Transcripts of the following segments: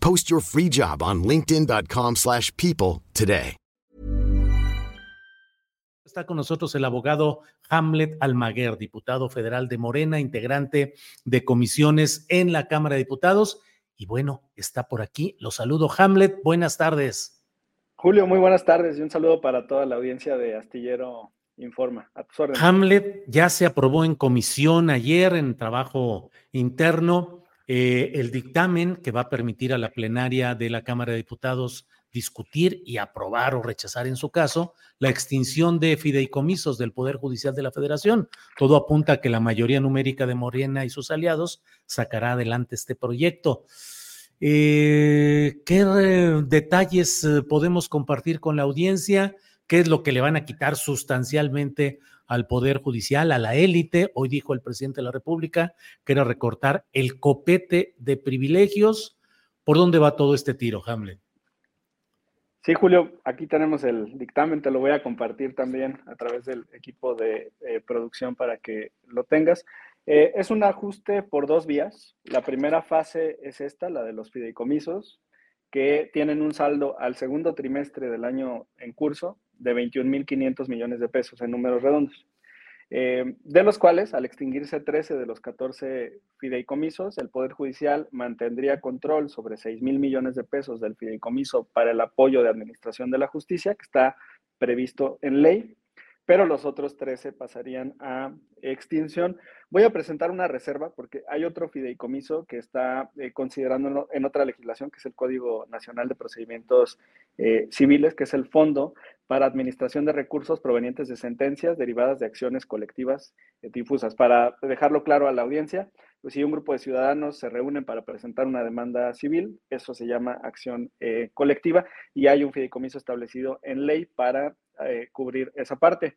Post your free job on linkedin.com/people slash people today. Está con nosotros el abogado Hamlet Almaguer, diputado federal de Morena, integrante de comisiones en la Cámara de Diputados. Y bueno, está por aquí. Lo saludo, Hamlet. Buenas tardes. Julio, muy buenas tardes y un saludo para toda la audiencia de Astillero Informa. A tus órdenes. Hamlet ya se aprobó en comisión ayer en trabajo interno eh, el dictamen que va a permitir a la plenaria de la Cámara de Diputados discutir y aprobar o rechazar en su caso la extinción de fideicomisos del Poder Judicial de la Federación. Todo apunta a que la mayoría numérica de Morena y sus aliados sacará adelante este proyecto. Eh, ¿Qué detalles eh, podemos compartir con la audiencia? ¿Qué es lo que le van a quitar sustancialmente al Poder Judicial, a la élite? Hoy dijo el presidente de la República que era recortar el copete de privilegios. ¿Por dónde va todo este tiro, Hamlet? Sí, Julio, aquí tenemos el dictamen, te lo voy a compartir también a través del equipo de eh, producción para que lo tengas. Eh, es un ajuste por dos vías. La primera fase es esta, la de los fideicomisos, que tienen un saldo al segundo trimestre del año en curso de 21.500 millones de pesos en números redondos. Eh, de los cuales, al extinguirse 13 de los 14 fideicomisos, el Poder Judicial mantendría control sobre 6 mil millones de pesos del fideicomiso para el apoyo de administración de la justicia, que está previsto en ley, pero los otros 13 pasarían a extinción. Voy a presentar una reserva porque hay otro fideicomiso que está eh, considerando en otra legislación, que es el Código Nacional de Procedimientos eh, Civiles, que es el Fondo para Administración de Recursos provenientes de sentencias derivadas de acciones colectivas eh, difusas. Para dejarlo claro a la audiencia, pues si un grupo de ciudadanos se reúnen para presentar una demanda civil, eso se llama acción eh, colectiva y hay un fideicomiso establecido en ley para eh, cubrir esa parte.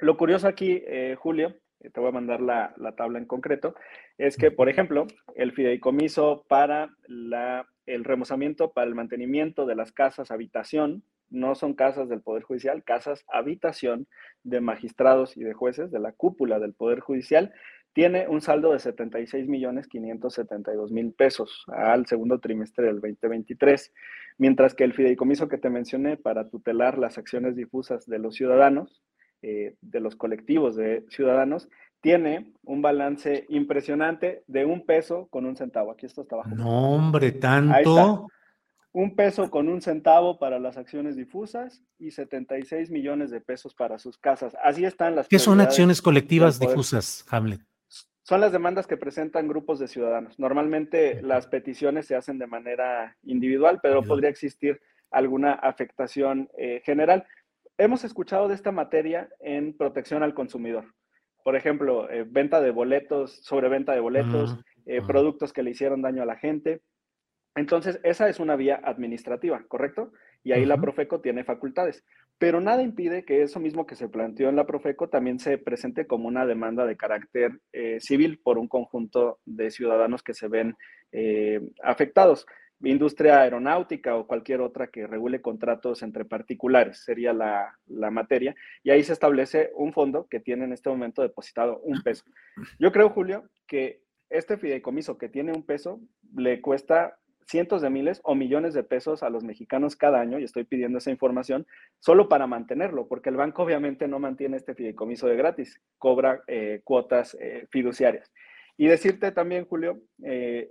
Lo curioso aquí, Julio, te voy a mandar la, la, tabla en concreto, es que, por ejemplo, el fideicomiso para la, el remozamiento, para el mantenimiento de las casas habitación, no son casas del Poder Judicial, casas habitación de magistrados y de jueces de la cúpula del Poder Judicial, tiene un saldo de 76 millones 572 mil pesos al segundo trimestre del 2023, mientras que el fideicomiso que te mencioné para tutelar las acciones difusas de los ciudadanos, eh, de los colectivos de ciudadanos, tiene un balance impresionante de un peso con un centavo. Aquí esto está abajo. No, hombre, tanto. Un peso con un centavo para las acciones difusas y 76 millones de pesos para sus casas. Así están las. ¿Qué son acciones colectivas difusas, Hamlet? Son las demandas que presentan grupos de ciudadanos. Normalmente las peticiones se hacen de manera individual, pero podría existir alguna afectación eh, general. Hemos escuchado de esta materia en protección al consumidor. Por ejemplo, eh, venta de boletos, sobreventa de boletos, eh, productos que le hicieron daño a la gente. Entonces, esa es una vía administrativa, ¿correcto? Y ahí la Profeco tiene facultades. Pero nada impide que eso mismo que se planteó en la Profeco también se presente como una demanda de carácter eh, civil por un conjunto de ciudadanos que se ven eh, afectados. Industria aeronáutica o cualquier otra que regule contratos entre particulares sería la, la materia. Y ahí se establece un fondo que tiene en este momento depositado un peso. Yo creo, Julio, que este fideicomiso que tiene un peso le cuesta cientos de miles o millones de pesos a los mexicanos cada año, y estoy pidiendo esa información, solo para mantenerlo, porque el banco obviamente no mantiene este fideicomiso de gratis, cobra eh, cuotas eh, fiduciarias. Y decirte también, Julio, eh,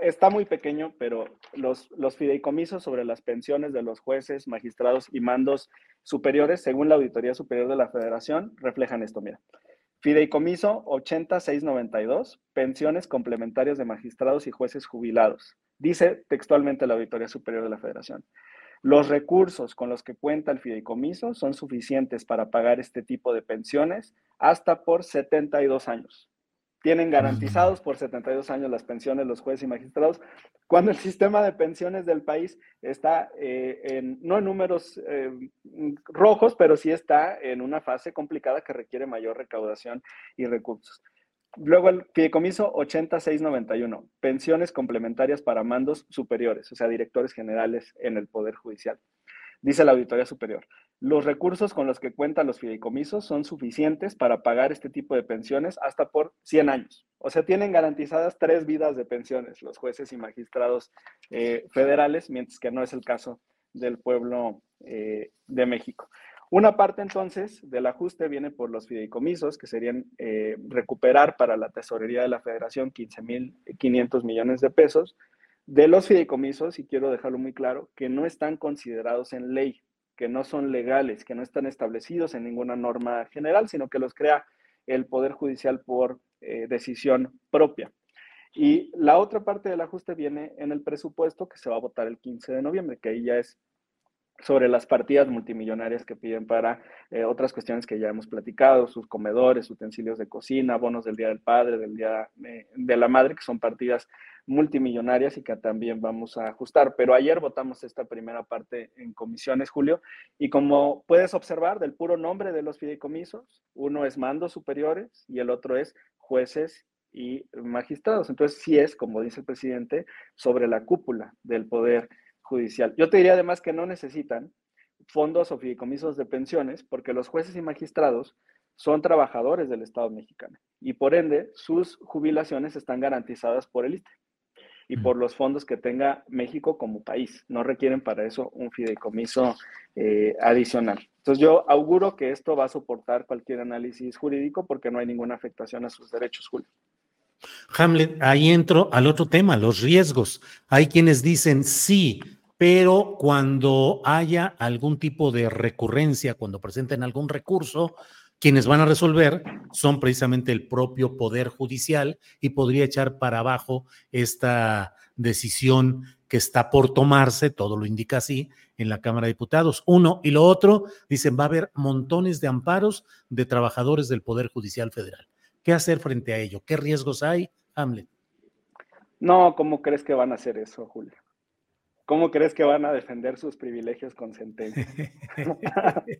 está muy pequeño, pero los, los fideicomisos sobre las pensiones de los jueces, magistrados y mandos superiores, según la Auditoría Superior de la Federación, reflejan esto, mira. Fideicomiso 80692, pensiones complementarias de magistrados y jueces jubilados. Dice textualmente la Auditoría Superior de la Federación. Los recursos con los que cuenta el fideicomiso son suficientes para pagar este tipo de pensiones hasta por 72 años. Tienen garantizados por 72 años las pensiones los jueces y magistrados, cuando el sistema de pensiones del país está eh, en, no en números eh, rojos, pero sí está en una fase complicada que requiere mayor recaudación y recursos. Luego el fideicomiso 8691, pensiones complementarias para mandos superiores, o sea, directores generales en el Poder Judicial. Dice la Auditoría Superior, los recursos con los que cuentan los fideicomisos son suficientes para pagar este tipo de pensiones hasta por 100 años. O sea, tienen garantizadas tres vidas de pensiones los jueces y magistrados eh, federales, mientras que no es el caso del pueblo eh, de México. Una parte entonces del ajuste viene por los fideicomisos, que serían eh, recuperar para la tesorería de la federación 15.500 millones de pesos. De los fideicomisos, y quiero dejarlo muy claro, que no están considerados en ley, que no son legales, que no están establecidos en ninguna norma general, sino que los crea el Poder Judicial por eh, decisión propia. Y la otra parte del ajuste viene en el presupuesto que se va a votar el 15 de noviembre, que ahí ya es sobre las partidas multimillonarias que piden para eh, otras cuestiones que ya hemos platicado, sus comedores, utensilios de cocina, bonos del Día del Padre, del Día eh, de la Madre, que son partidas multimillonarias y que también vamos a ajustar. Pero ayer votamos esta primera parte en comisiones, Julio, y como puedes observar, del puro nombre de los fideicomisos, uno es mandos superiores y el otro es jueces y magistrados. Entonces, sí es, como dice el presidente, sobre la cúpula del poder judicial. Yo te diría además que no necesitan fondos o fideicomisos de pensiones porque los jueces y magistrados son trabajadores del Estado mexicano y por ende sus jubilaciones están garantizadas por el ISTE y por los fondos que tenga México como país. No requieren para eso un fideicomiso eh, adicional. Entonces yo auguro que esto va a soportar cualquier análisis jurídico porque no hay ninguna afectación a sus derechos, Julio. Hamlet, ahí entro al otro tema, los riesgos. Hay quienes dicen sí, pero cuando haya algún tipo de recurrencia, cuando presenten algún recurso, quienes van a resolver son precisamente el propio Poder Judicial y podría echar para abajo esta decisión que está por tomarse, todo lo indica así, en la Cámara de Diputados. Uno y lo otro, dicen, va a haber montones de amparos de trabajadores del Poder Judicial Federal. ¿Qué hacer frente a ello? ¿Qué riesgos hay, Hamlet? No, ¿cómo crees que van a hacer eso, Julio? ¿Cómo crees que van a defender sus privilegios con sentencia?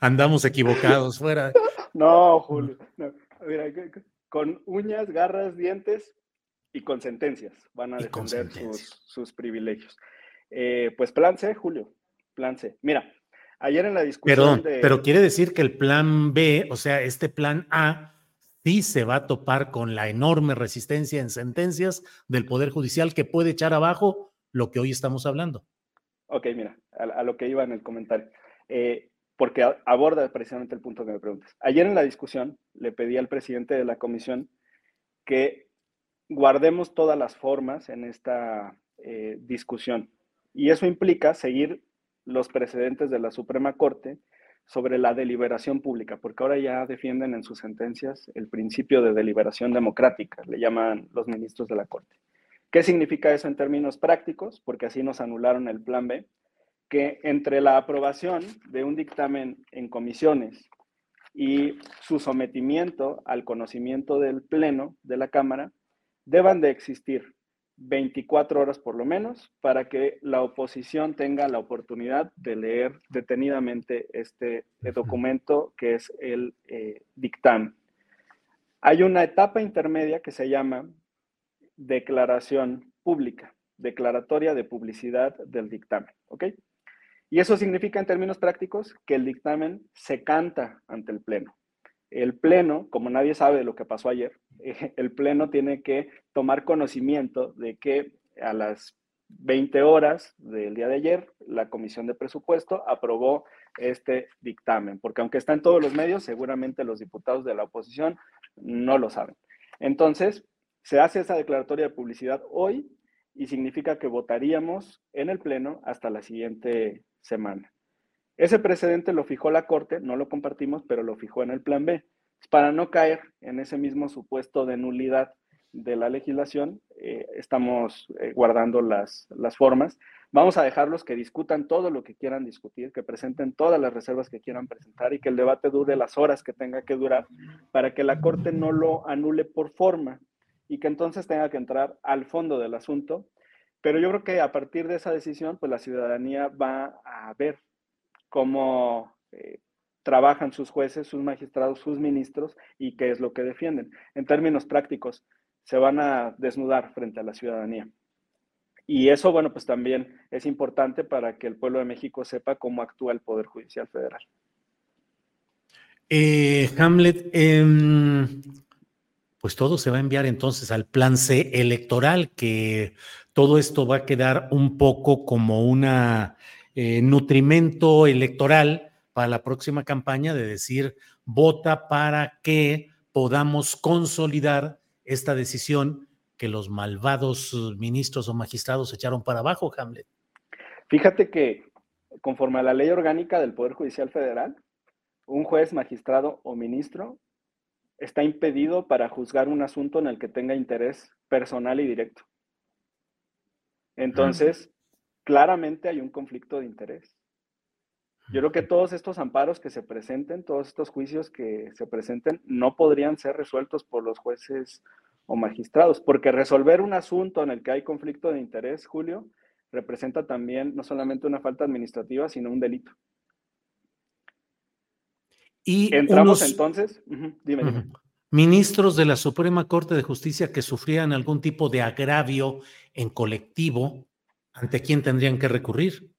Andamos equivocados, fuera. No, Julio. Mira, con uñas, garras, dientes y con sentencias van a defender sus, privilegios. Eh, pues plan C, Julio. Plan C. Mira, ayer en la discusión. Perdón, pero quiere decir que el plan B, o sea, este plan A, sí se va a topar con la enorme resistencia en sentencias del Poder Judicial que puede echar abajo lo que hoy estamos hablando. Ok, mira, a, lo que iba en el comentario, eh, porque aborda precisamente el punto que me preguntas. Ayer en la discusión le pedí al presidente de la comisión que guardemos todas las formas en esta eh, discusión. Y eso implica seguir los precedentes de la Suprema Corte sobre la deliberación pública, porque ahora ya defienden en sus sentencias el principio de deliberación democrática, le llaman los ministros de la Corte. ¿Qué significa eso en términos prácticos? Porque así nos anularon el plan B, que entre la aprobación de un dictamen en comisiones y su sometimiento al conocimiento del Pleno de la Cámara, deban de existir 24 horas por lo menos para que la oposición tenga la oportunidad de leer detenidamente este documento que es el eh, dictamen. Hay una etapa intermedia que se llama declaración pública, declaratoria de publicidad del dictamen, ¿ok? Y eso significa en términos prácticos que el dictamen se canta ante el Pleno. El Pleno, como nadie sabe lo que pasó ayer, el Pleno tiene que tomar conocimiento de que a las 20 horas del día de ayer, la Comisión de Presupuesto aprobó este dictamen, porque aunque está en todos los medios, seguramente los diputados de la oposición no lo saben. Entonces, se hace esa declaratoria de publicidad hoy y significa que votaríamos en el Pleno hasta la siguiente semana. Ese precedente lo fijó la Corte, no lo compartimos, pero lo fijó en el Plan B. Para no caer en ese mismo supuesto de nulidad de la legislación, eh, estamos eh, guardando las, las formas. Vamos a dejarlos que discutan todo lo que quieran discutir, que presenten todas las reservas que quieran presentar y que el debate dure las horas que tenga que durar para que la Corte no lo anule por forma y que entonces tenga que entrar al fondo del asunto pero yo creo que a partir de esa decisión, pues la ciudadanía va a ver cómo eh, trabajan sus jueces, sus magistrados, sus ministros y qué es lo que defienden. En términos prácticos, se van a desnudar frente a la ciudadanía. Y eso, bueno, pues también es importante para que el pueblo de México sepa cómo actúa el Poder Judicial Federal. Eh, Hamlet, em, pues todo se va a enviar entonces al plan C electoral, que todo esto va a quedar un poco como un eh, nutrimento electoral para la próxima campaña de decir, vota para que podamos consolidar esta decisión que los malvados ministros o magistrados echaron para abajo, Hamlet. Fíjate que conforme a la ley orgánica del Poder Judicial Federal, un juez, magistrado o ministro está impedido para juzgar un asunto en el que tenga interés personal y directo. Entonces, claramente hay un conflicto de interés. Yo creo que todos estos amparos que se presenten, todos estos juicios que se presenten, no podrían ser resueltos por los jueces o magistrados, porque resolver un asunto en el que hay conflicto de interés, Julio, representa también no solamente una falta administrativa, sino un delito. Y entramos entonces, dime, Ministros de la Suprema Corte de Justicia que sufrían algún tipo de agravio en colectivo, ¿ante quién tendrían que recurrir?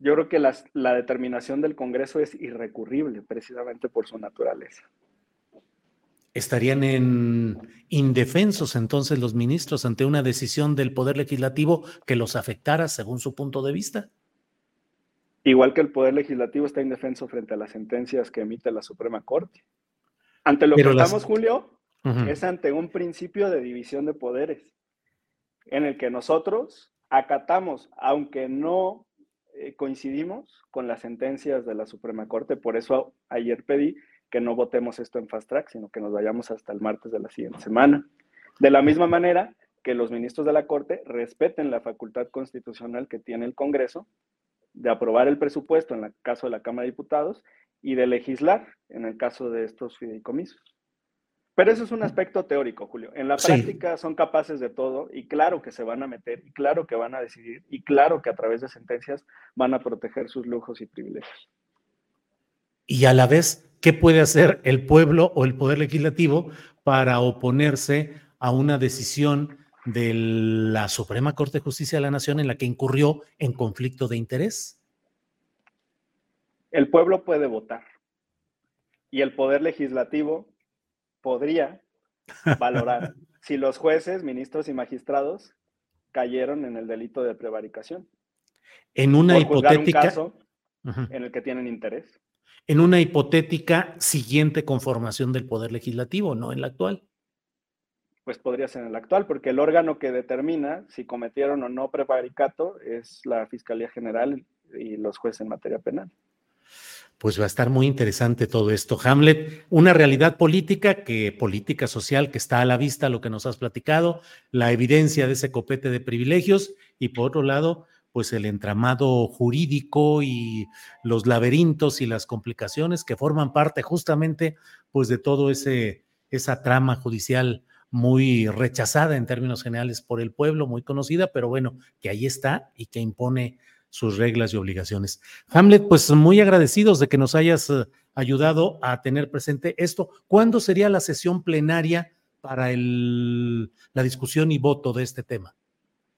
Yo creo que la determinación del Congreso es irrecurrible precisamente por su naturaleza. ¿Estarían en indefensos entonces los ministros ante una decisión del Poder Legislativo que los afectara según su punto de vista? Igual que el Poder Legislativo está indefenso frente a las sentencias que emite la Suprema Corte. Ante lo que estamos, Julio, es ante un principio de división de poderes, en el que nosotros acatamos, aunque no eh, coincidimos con las sentencias de la Suprema Corte, por eso ayer pedí que no votemos esto en fast track, sino que nos vayamos hasta el martes de la siguiente semana. De la misma manera que los ministros de la Corte respeten la facultad constitucional que tiene el Congreso de aprobar el presupuesto en el caso de la Cámara de Diputados y de legislar en el caso de estos fideicomisos. Pero eso es un aspecto teórico, Julio. En la práctica son capaces de todo y claro que se van a meter y claro que van a decidir y claro que a través de sentencias van a proteger sus lujos y privilegios. Y a la vez, ¿qué puede hacer el pueblo o el poder legislativo para oponerse a una decisión de la Suprema Corte de Justicia de la Nación en la que incurrió en conflicto de interés? El pueblo puede votar y el poder legislativo podría valorar si los jueces, ministros y magistrados cayeron en el delito de prevaricación. En una hipotética caso en el que tienen interés. En una hipotética siguiente conformación del poder legislativo, no en la actual. Pues podría ser el actual, porque el órgano que determina si cometieron o no prevaricato es la Fiscalía General y los jueces en materia penal. Pues va a estar muy interesante todo esto. Hamlet, una realidad política que, política social que está a la vista, lo que nos has platicado, la evidencia de ese copete de privilegios y por otro lado, pues el entramado jurídico y los laberintos y las complicaciones que forman parte justamente pues de todo ese esa trama judicial muy rechazada en términos generales por el pueblo, muy conocida, pero bueno, que ahí está y que impone sus reglas y obligaciones. Hamlet, pues muy agradecidos de que nos hayas eh, ayudado a tener presente esto. ¿Cuándo sería la sesión plenaria para el, la discusión y voto de este tema?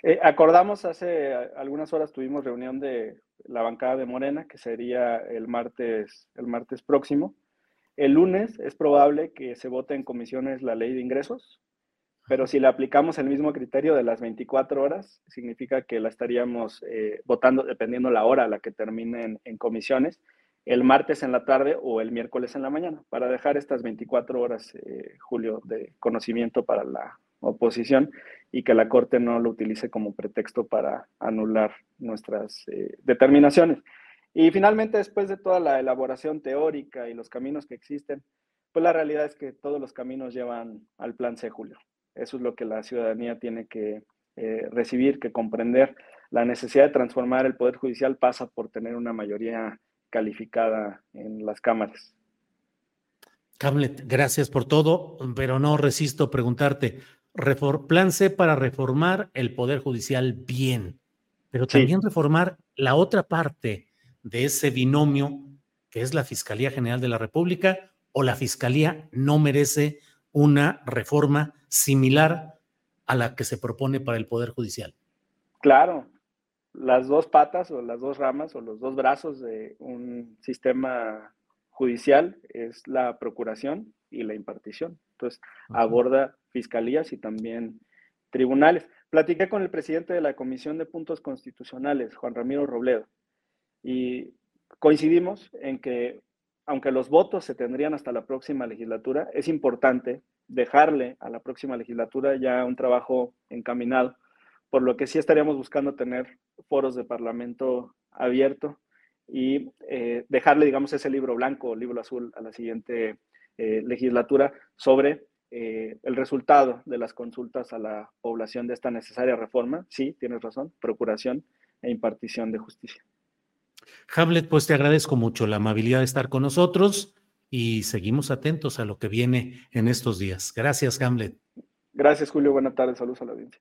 Eh, acordamos hace algunas horas, tuvimos reunión de la bancada de Morena, que sería el martes, el martes próximo. El lunes es probable que se vote en comisiones la ley de ingresos pero si le aplicamos el mismo criterio de las 24 horas, significa que la estaríamos eh, votando dependiendo la hora a la que terminen en comisiones, el martes en la tarde o el miércoles en la mañana, para dejar estas 24 horas, eh, Julio, de conocimiento para la oposición y que la Corte no lo utilice como pretexto para anular nuestras eh, determinaciones. Y finalmente, después de toda la elaboración teórica y los caminos que existen, pues la realidad es que todos los caminos llevan al plan C, Julio. Eso es lo que la ciudadanía tiene que eh, recibir, que comprender. La necesidad de transformar el Poder Judicial pasa por tener una mayoría calificada en las cámaras. Hamlet, gracias por todo, pero no resisto preguntarte, plan C para reformar el Poder Judicial bien, pero también reformar la otra parte de ese binomio que es la Fiscalía General de la República o la Fiscalía no merece una reforma similar a la que se propone para el Poder Judicial. Claro, las dos patas o las dos ramas o los dos brazos de un sistema judicial es la procuración y la impartición. Entonces, aborda fiscalías y también tribunales. Platiqué con el presidente de la Comisión de Puntos Constitucionales, Juan Ramiro Robledo, y coincidimos en que aunque los votos se tendrían hasta la próxima legislatura, es importante dejarle a la próxima legislatura ya un trabajo encaminado, por lo que sí estaríamos buscando tener foros de parlamento abierto y eh, dejarle, digamos, ese libro blanco o libro azul a la siguiente eh, legislatura sobre eh, el resultado de las consultas a la población de esta necesaria reforma. Sí, tienes razón, procuración e impartición de justicia. Hamlet, pues te agradezco mucho la amabilidad de estar con nosotros y seguimos atentos a lo que viene en estos días. Gracias, Hamlet. Gracias, Julio. Buenas tardes. Saludos a la audiencia.